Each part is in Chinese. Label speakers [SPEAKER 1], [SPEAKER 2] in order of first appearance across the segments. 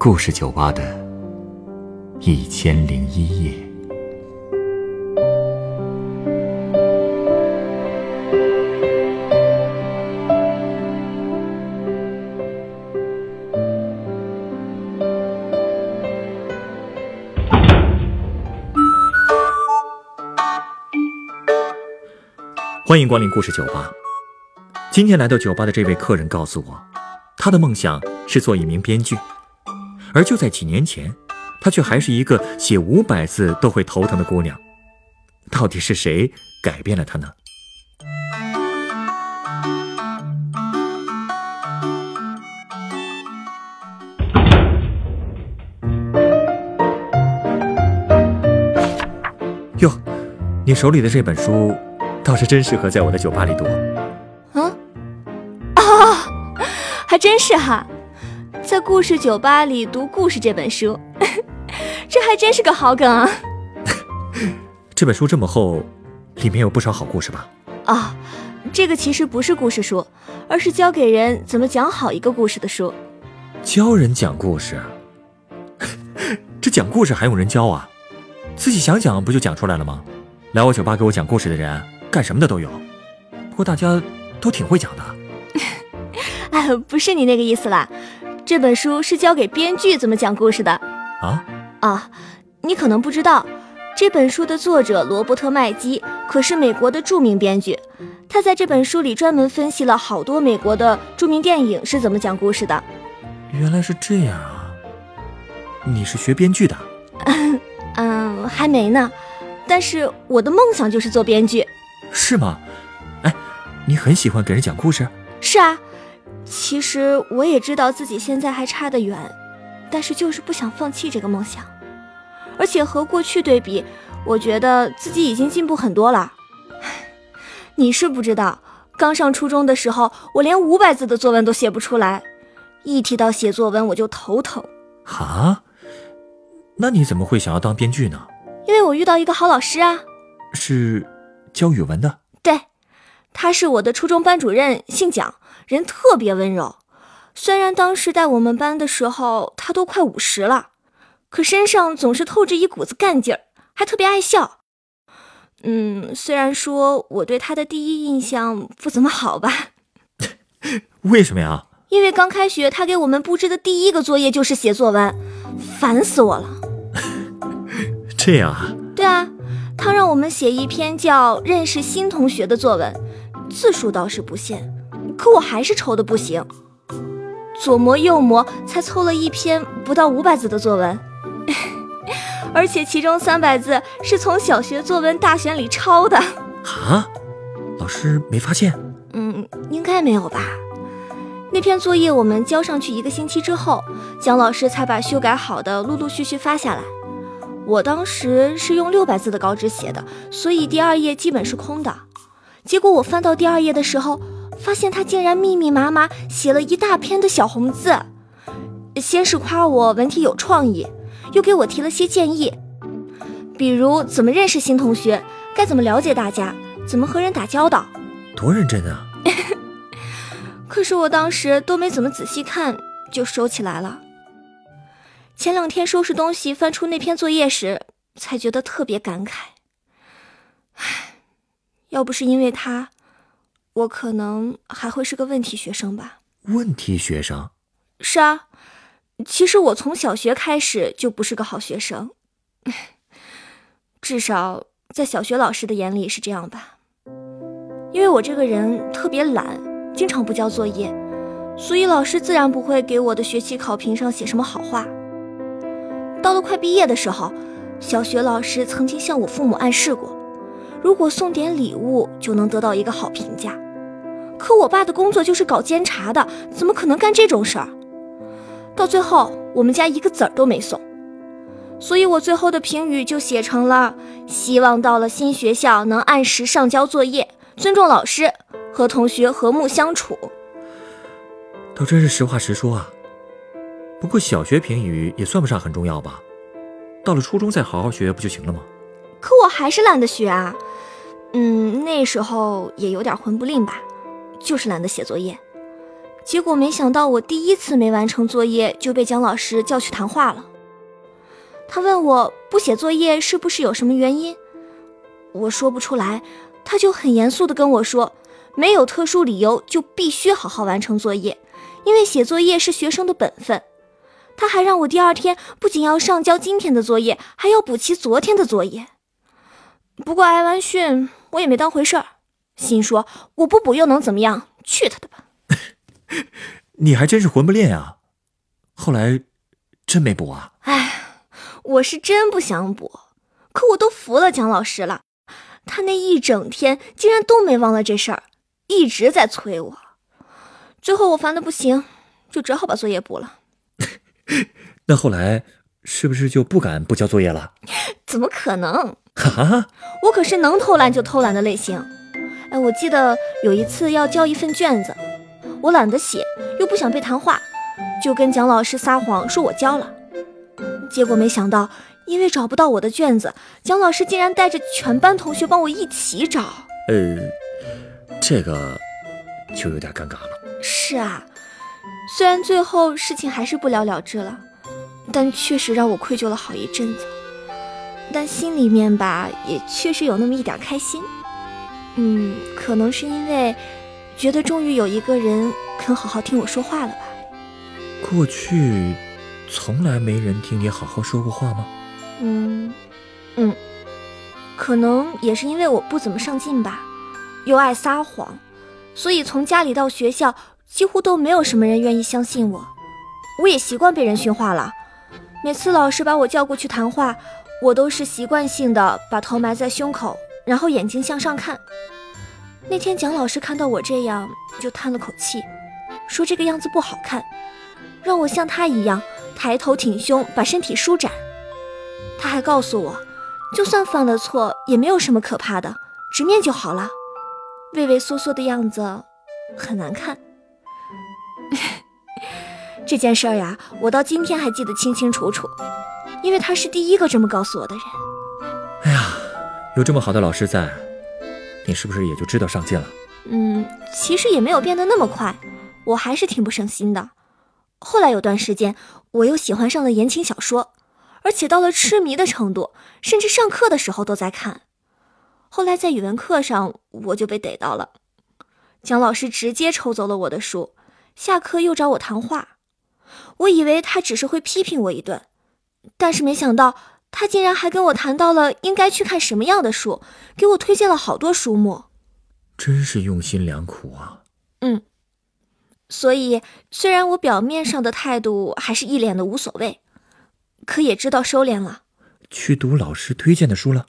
[SPEAKER 1] 故事酒吧的一千零一夜。
[SPEAKER 2] 欢迎光临故事酒吧。今天来到酒吧的这位客人告诉我，他的梦想是做一名编剧，而就在几年前，她却还是一个写五百字都会头疼的姑娘。到底是谁改变了她呢？哟，你手里的这本书，倒是真适合在我的酒吧里读。
[SPEAKER 3] 嗯，啊，还真是哈，在故事酒吧里读故事这本书，这还真是个好梗啊！
[SPEAKER 2] 这本书这么厚，里面有不少好故事吧？
[SPEAKER 3] 啊，这个其实不是故事书，而是教给人怎么讲好一个故事的书。
[SPEAKER 2] 教人讲故事？这讲故事还用人教啊？自己想讲不就讲出来了吗？来我酒吧给我讲故事的人，干什么的都有。不过大家都挺会讲的。
[SPEAKER 3] 哎，不是你那个意思啦，这本书是教给编剧怎么讲故事的。
[SPEAKER 2] 啊？
[SPEAKER 3] 啊，你可能不知道，这本书的作者罗伯特麦基可是美国的著名编剧，他在这本书里专门分析了好多美国的著名电影是怎么讲故事的。
[SPEAKER 2] 原来是这样啊！你是学编剧的？
[SPEAKER 3] 嗯，还没呢，但是我的梦想就是做编剧。
[SPEAKER 2] 是吗？哎，你很喜欢给人讲故事？
[SPEAKER 3] 是啊，其实我也知道自己现在还差得远，但是就是不想放弃这个梦想。而且和过去对比，我觉得自己已经进步很多了。你是不知道，刚上初中的时候，我连五百字的作文都写不出来，一提到写作文我就头疼。
[SPEAKER 2] 啊？那你怎么会想要当编剧呢？
[SPEAKER 3] 因为我遇到一个好老师啊，
[SPEAKER 2] 是教语文的。
[SPEAKER 3] 对，他是我的初中班主任，姓蒋，人特别温柔。虽然当时带我们班的时候他都快五十了，可身上总是透着一股子干劲儿，还特别爱笑。嗯，虽然说我对他的第一印象不怎么好吧。
[SPEAKER 2] 为什么呀？
[SPEAKER 3] 因为刚开学他给我们布置的第一个作业就是写作文，烦死我了。
[SPEAKER 2] 这样啊？
[SPEAKER 3] 对啊，他让我们写一篇叫《认识新同学》的作文，字数倒是不限，可我还是愁的不行，左磨右磨才凑了一篇不到五百字的作文，而且其中三百字是从小学作文大选里抄的。
[SPEAKER 2] 啊？老师没发现？
[SPEAKER 3] 嗯，应该没有吧。那篇作业我们交上去一个星期之后，蒋老师才把修改好的陆陆续续发下来。我当时是用六百字的稿纸写的，所以第二页基本是空的。结果我翻到第二页的时候，发现他竟然密密麻麻写了一大篇的小红字。先是夸我文体有创意，又给我提了些建议，比如怎么认识新同学，该怎么了解大家，怎么和人打交道。
[SPEAKER 2] 多认真啊！
[SPEAKER 3] 可是我当时都没怎么仔细看，就收起来了。前两天收拾东西，翻出那篇作业时，才觉得特别感慨。唉，要不是因为他，我可能还会是个问题学生吧。
[SPEAKER 2] 问题学生？
[SPEAKER 3] 是啊，其实我从小学开始就不是个好学生，至少在小学老师的眼里是这样吧。因为我这个人特别懒，经常不交作业，所以老师自然不会给我的学期考评上写什么好话。到了快毕业的时候，小学老师曾经向我父母暗示过，如果送点礼物就能得到一个好评价。可我爸的工作就是搞监察的，怎么可能干这种事儿？到最后，我们家一个子儿都没送，所以我最后的评语就写成了：希望到了新学校能按时上交作业，尊重老师，和同学和睦相处。
[SPEAKER 2] 倒真是实话实说啊。不过小学评语也算不上很重要吧，到了初中再好好学不就行了吗？
[SPEAKER 3] 可我还是懒得学啊，嗯，那时候也有点混不吝吧，就是懒得写作业。结果没想到我第一次没完成作业就被姜老师叫去谈话了。他问我不写作业是不是有什么原因，我说不出来，他就很严肃地跟我说，没有特殊理由就必须好好完成作业，因为写作业是学生的本分。他还让我第二天不仅要上交今天的作业，还要补齐昨天的作业。不过挨完训，我也没当回事儿，心说我不补又能怎么样？去他的吧！
[SPEAKER 2] 你还真是混不吝啊！后来真没补啊？
[SPEAKER 3] 哎，我是真不想补，可我都服了蒋老师了，他那一整天竟然都没忘了这事儿，一直在催我。最后我烦的不行，就只好把作业补了。
[SPEAKER 2] 那后来是不是就不敢不交作业了？
[SPEAKER 3] 怎么可能？
[SPEAKER 2] 哈哈，
[SPEAKER 3] 我可是能偷懒就偷懒的类型。哎，我记得有一次要交一份卷子，我懒得写，又不想被谈话，就跟蒋老师撒谎说我交了。结果没想到，因为找不到我的卷子，蒋老师竟然带着全班同学帮我一起找。
[SPEAKER 2] 呃，这个就有点尴尬了。
[SPEAKER 3] 是啊。虽然最后事情还是不了了之了，但确实让我愧疚了好一阵子。但心里面吧，也确实有那么一点开心。嗯，可能是因为觉得终于有一个人肯好好听我说话了吧。
[SPEAKER 2] 过去从来没人听你好好说过话吗？
[SPEAKER 3] 嗯嗯，可能也是因为我不怎么上进吧，又爱撒谎，所以从家里到学校。几乎都没有什么人愿意相信我，我也习惯被人训话了。每次老师把我叫过去谈话，我都是习惯性的把头埋在胸口，然后眼睛向上看。那天蒋老师看到我这样，就叹了口气，说这个样子不好看，让我像他一样抬头挺胸，把身体舒展。他还告诉我，就算犯了错，也没有什么可怕的，直面就好了。畏畏缩缩的样子很难看。这件事儿呀，我到今天还记得清清楚楚，因为他是第一个这么告诉我的人。
[SPEAKER 2] 有这么好的老师在，你是不是也就知道上进了？
[SPEAKER 3] 嗯，其实也没有变得那么快，我还是挺不省心的。后来有段时间，我又喜欢上了言情小说，而且到了痴迷的程度，甚至上课的时候都在看。后来在语文课上，我就被逮到了。蒋老师直接抽走了我的书，下课又找我谈话。我以为他只是会批评我一顿，但是没想到他竟然还跟我谈到了应该去看什么样的书，给我推荐了好多书目。
[SPEAKER 2] 真是用心良苦啊！
[SPEAKER 3] 嗯，所以虽然我表面上的态度还是一脸的无所谓，可也知道收敛了。
[SPEAKER 2] 去读老师推荐的书了？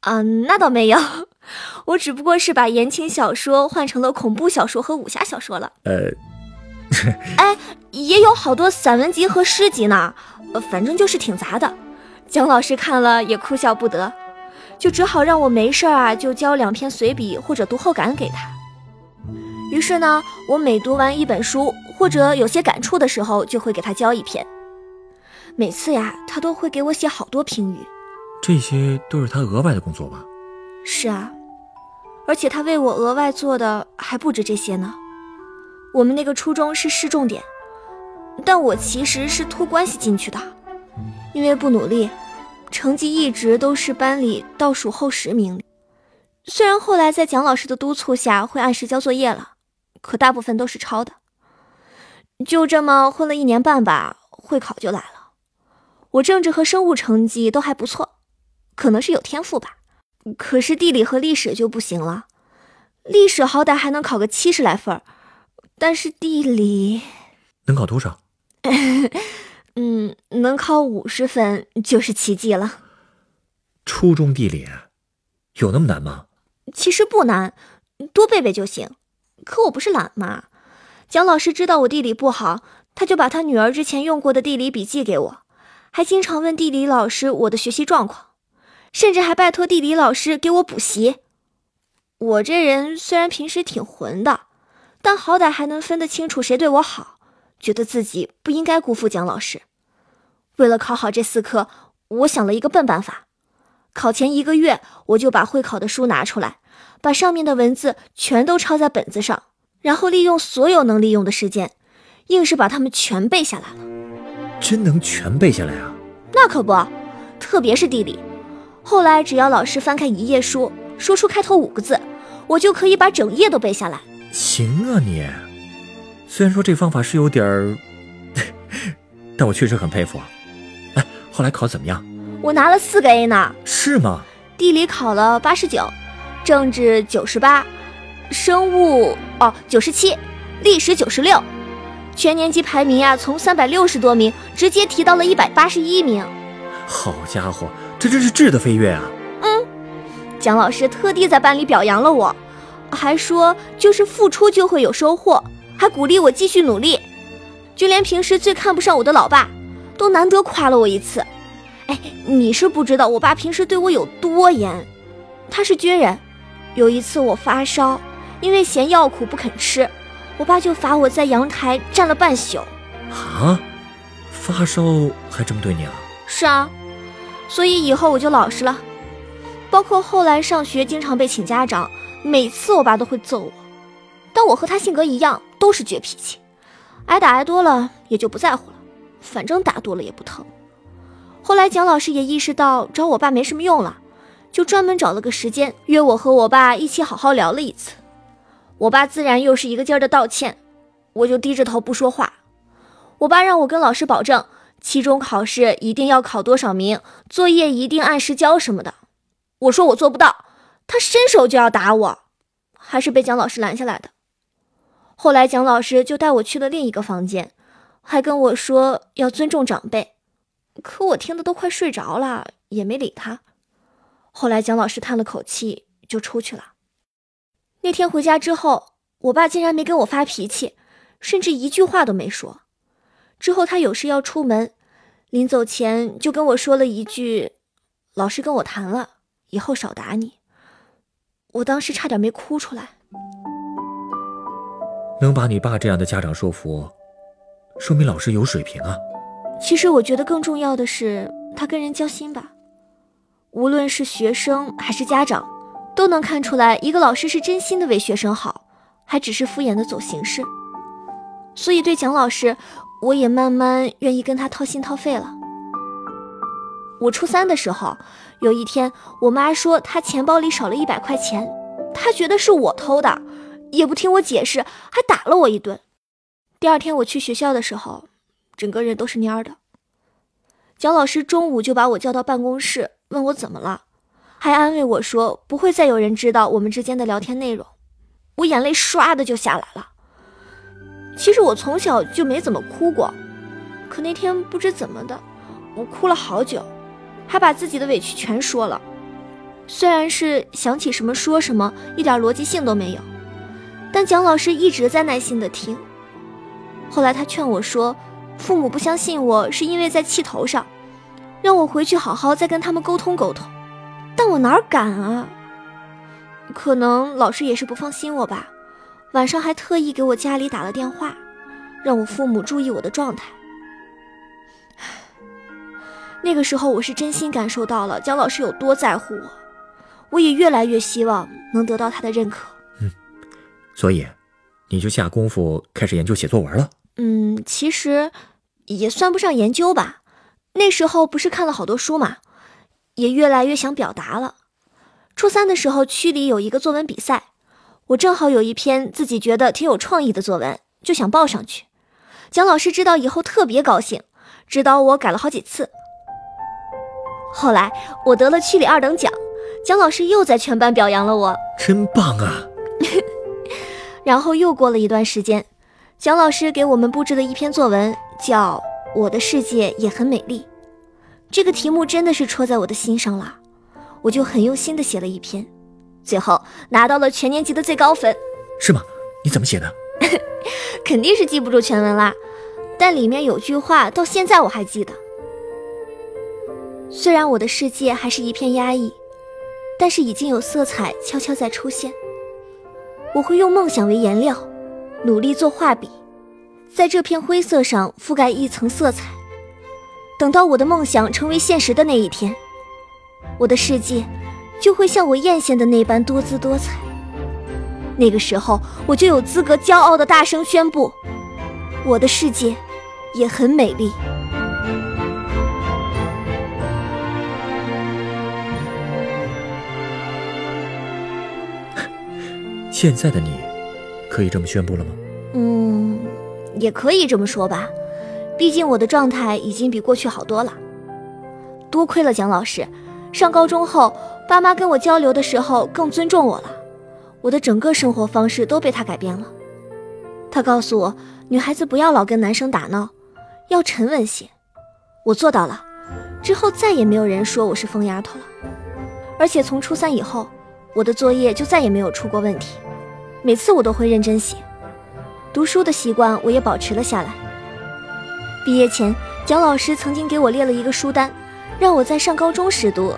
[SPEAKER 3] 啊，那倒没有。我只不过是把言情小说换成了恐怖小说和武侠小说了。
[SPEAKER 2] 呃，
[SPEAKER 3] 哎，也有好多散文集和诗集呢，反正就是挺杂的。姜老师看了也哭笑不得，就只好让我没事啊就交两篇随笔或者读后感给他。于是呢，我每读完一本书或者有些感触的时候，就会给他交一篇。每次呀，他都会给我写好多评语。
[SPEAKER 2] 这些都是他额外的工作吧？
[SPEAKER 3] 是啊。而且他为我额外做的还不止这些呢。我们那个初中是市重点，但我其实是托关系进去的，因为不努力，成绩一直都是班里倒数后十名。虽然后来在蒋老师的督促下会按时交作业了，可大部分都是抄的。就这么混了一年半吧，会考就来了。我政治和生物成绩都还不错，可能是有天赋吧。可是地理和历史就不行了，历史好歹还能考个七十来分，但是地理
[SPEAKER 2] 能考多少？
[SPEAKER 3] 嗯，能考五十分就是奇迹了。
[SPEAKER 2] 初中地理有那么难吗？
[SPEAKER 3] 其实不难，多背背就行。可我不是懒嘛？蒋老师知道我地理不好，他就把他女儿之前用过的地理笔记给我，还经常问地理老师我的学习状况。甚至还拜托地理老师给我补习。我这人虽然平时挺混的，但好歹还能分得清楚谁对我好，觉得自己不应该辜负蒋老师。为了考好这四科，我想了一个笨办法：考前一个月，我就把会考的书拿出来，把上面的文字全都抄在本子上，然后利用所有能利用的时间，硬是把它们全背下来了。
[SPEAKER 2] 真能全背下来啊？
[SPEAKER 3] 那可不，特别是地理。后来只要老师翻开一页书，说出开头五个字，我就可以把整页都背下来。
[SPEAKER 2] 行啊你，虽然说这方法是有点儿，但我确实很佩服。哎，后来考怎么样？
[SPEAKER 3] 我拿了四个 A 呢。
[SPEAKER 2] 是吗？
[SPEAKER 3] 地理考了八十九，政治九十八，生物哦九十七，历史九十六。全年级排名呀，从三百六十多名直接提到了一百八十一名。
[SPEAKER 2] 好家伙，这真是质的飞跃啊！
[SPEAKER 3] 嗯，蒋老师特地在班里表扬了我，还说就是付出就会有收获，还鼓励我继续努力。就连平时最看不上我的老爸，都难得夸了我一次。哎，你是不知道我爸平时对我有多严。他是军人，有一次我发烧，因为嫌药苦不肯吃。我爸就罚我在阳台站了半宿，
[SPEAKER 2] 啊，发烧还这么对你啊？
[SPEAKER 3] 是啊，所以以后我就老实了，包括后来上学经常被请家长，每次我爸都会揍我，但我和他性格一样，都是倔脾气，挨打挨多了也就不在乎了，反正打多了也不疼。后来蒋老师也意识到找我爸没什么用了，就专门找了个时间约我和我爸一起好好聊了一次。我爸自然又是一个劲儿的道歉，我就低着头不说话。我爸让我跟老师保证，期中考试一定要考多少名，作业一定按时交什么的。我说我做不到，他伸手就要打我，还是被蒋老师拦下来的。后来蒋老师就带我去了另一个房间，还跟我说要尊重长辈，可我听得都快睡着了，也没理他。后来蒋老师叹了口气，就出去了。那天回家之后，我爸竟然没跟我发脾气，甚至一句话都没说。之后他有事要出门，临走前就跟我说了一句：“老师跟我谈了，以后少打你。”我当时差点没哭出来。
[SPEAKER 2] 能把你爸这样的家长说服，说明老师有水平啊。
[SPEAKER 3] 其实我觉得更重要的是他跟人交心吧，无论是学生还是家长。都能看出来，一个老师是真心的为学生好，还只是敷衍的走形式。所以对蒋老师，我也慢慢愿意跟他掏心掏肺了。我初三的时候，有一天，我妈说她钱包里少了一百块钱，她觉得是我偷的，也不听我解释，还打了我一顿。第二天我去学校的时候，整个人都是蔫的。蒋老师中午就把我叫到办公室，问我怎么了。还安慰我说不会再有人知道我们之间的聊天内容，我眼泪唰的就下来了。其实我从小就没怎么哭过，可那天不知怎么的，我哭了好久，还把自己的委屈全说了。虽然是想起什么说什么，一点逻辑性都没有，但蒋老师一直在耐心的听。后来他劝我说，父母不相信我是因为在气头上，让我回去好好再跟他们沟通沟通。但我哪敢啊！可能老师也是不放心我吧，晚上还特意给我家里打了电话，让我父母注意我的状态。那个时候我是真心感受到了姜老师有多在乎我，我也越来越希望能得到他的认可。
[SPEAKER 2] 嗯，所以你就下功夫开始研究写作文了？
[SPEAKER 3] 嗯，其实也算不上研究吧。那时候不是看了好多书嘛。也越来越想表达了。初三的时候，区里有一个作文比赛，我正好有一篇自己觉得挺有创意的作文，就想报上去。蒋老师知道以后特别高兴，指导我改了好几次。后来我得了区里二等奖，蒋老师又在全班表扬了我，
[SPEAKER 2] 真棒啊！
[SPEAKER 3] 然后又过了一段时间，蒋老师给我们布置了一篇作文，叫《我的世界也很美丽》。这个题目真的是戳在我的心上了，我就很用心的写了一篇，最后拿到了全年级的最高分。
[SPEAKER 2] 是吗？你怎么写的？
[SPEAKER 3] 肯定是记不住全文啦，但里面有句话到现在我还记得。虽然我的世界还是一片压抑，但是已经有色彩悄悄在出现。我会用梦想为颜料，努力做画笔，在这片灰色上覆盖一层色彩。等到我的梦想成为现实的那一天，我的世界就会像我艳羡的那般多姿多彩。那个时候，我就有资格骄傲的大声宣布：我的世界也很美丽。
[SPEAKER 2] 现在的你，可以这么宣布了吗？
[SPEAKER 3] 嗯，也可以这么说吧。毕竟我的状态已经比过去好多了。多亏了蒋老师，上高中后，爸妈跟我交流的时候更尊重我了。我的整个生活方式都被他改变了。他告诉我，女孩子不要老跟男生打闹，要沉稳些。我做到了，之后再也没有人说我是疯丫头了。而且从初三以后，我的作业就再也没有出过问题，每次我都会认真写。读书的习惯我也保持了下来。毕业前，蒋老师曾经给我列了一个书单，让我在上高中时读。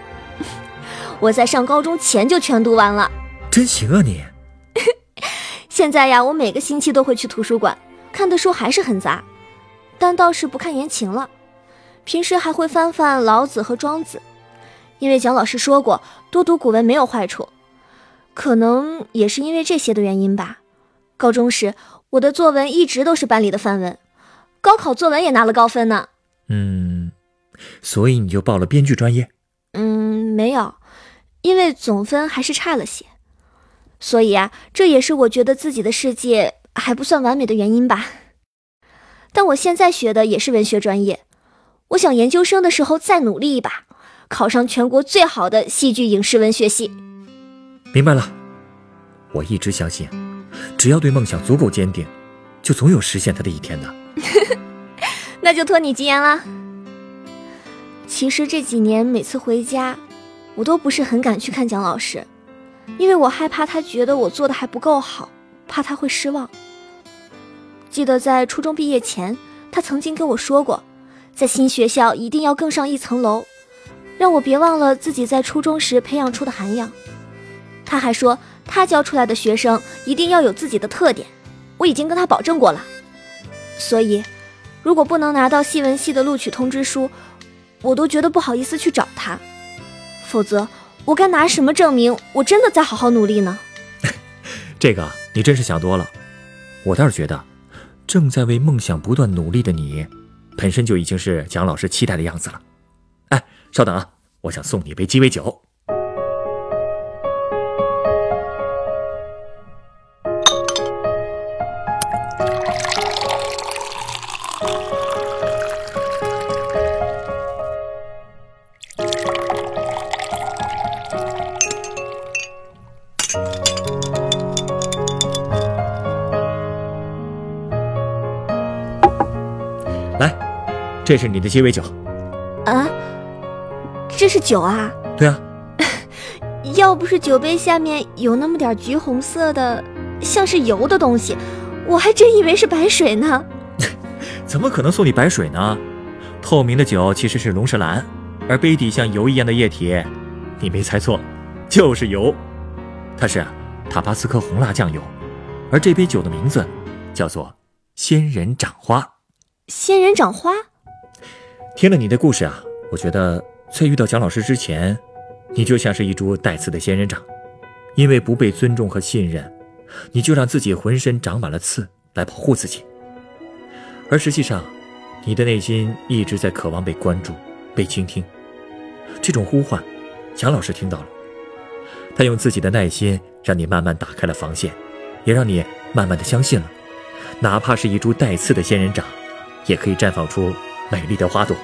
[SPEAKER 3] 我在上高中前就全读完了。
[SPEAKER 2] 真行啊你！
[SPEAKER 3] 现在呀，我每个星期都会去图书馆，看的书还是很杂，但倒是不看言情了。平时还会翻翻老子和庄子，因为蒋老师说过，多读古文没有坏处。可能也是因为这些的原因吧。高中时，我的作文一直都是班里的范文，高考作文也拿了高分呢。
[SPEAKER 2] 嗯，所以你就报了编剧专业？
[SPEAKER 3] 嗯，没有，因为总分还是差了些。所以啊，这也是我觉得自己的世界还不算完美的原因吧。但我现在学的也是文学专业，我想研究生的时候再努力一把，考上全国最好的戏剧影视文学系。
[SPEAKER 2] 明白了，我一直相信，只要对梦想足够坚定，就总有实现它的一天的。
[SPEAKER 3] 那就托你吉言了。其实这几年每次回家，我都不是很敢去看蒋老师。因为我害怕他觉得我做的还不够好，怕他会失望。记得在初中毕业前，他曾经跟我说过，在新学校一定要更上一层楼，让我别忘了自己在初中时培养出的涵养。他还说，他教出来的学生一定要有自己的特点，我已经跟他保证过了。所以，如果不能拿到戏文系的录取通知书，我都觉得不好意思去找他，否则。我该拿什么证明我真的在好好努力呢？
[SPEAKER 2] 这个你真是想多了。我倒是觉得，正在为梦想不断努力的你，本身就已经是蒋老师期待的样子了。哎，稍等啊，我想送你一杯鸡尾酒。这是你的鸡尾酒，
[SPEAKER 3] 啊，这是酒啊？
[SPEAKER 2] 对啊，
[SPEAKER 3] 要不是酒杯下面有那么点橘红色的，像是油的东西，我还真以为是白水呢。
[SPEAKER 2] 怎么可能送你白水呢？透明的酒其实是龙舌兰，而杯底像油一样的液体，你没猜错，就是油。它是塔巴斯科红辣酱油，而这杯酒的名字叫做仙人掌花。
[SPEAKER 3] 仙人掌花。
[SPEAKER 2] 听了你的故事啊，我觉得在遇到蒋老师之前，你就像是一株带刺的仙人掌，因为不被尊重和信任，你就让自己浑身长满了刺来保护自己。而实际上，你的内心一直在渴望被关注、被倾听。这种呼唤，蒋老师听到了，他用自己的耐心让你慢慢打开了防线，也让你慢慢的相信了，哪怕是一株带刺的仙人掌，也可以绽放出。美丽的花朵，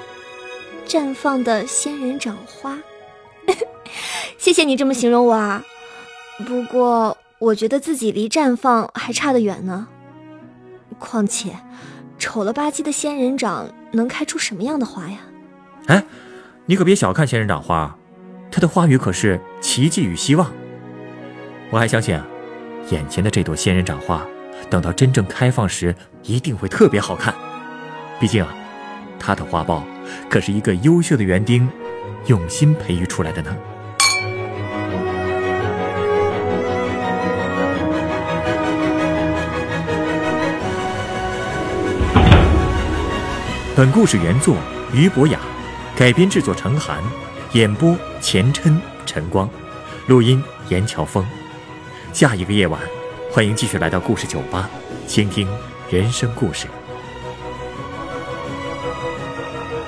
[SPEAKER 3] 绽放的仙人掌花。谢谢你这么形容我啊！不过我觉得自己离绽放还差得远呢。况且，丑了吧唧的仙人掌能开出什么样的花呀？
[SPEAKER 2] 哎，你可别小看仙人掌花，它的花语可是奇迹与希望。我还相信啊，眼前的这朵仙人掌花，等到真正开放时，一定会特别好看。毕竟啊。他的花苞可是一个优秀的园丁用心培育出来的呢。本故事原作于博雅，改编制作陈寒，演播钱琛、陈光，录音严乔峰。下一个夜晚，欢迎继续来到故事酒吧，倾听人生故事。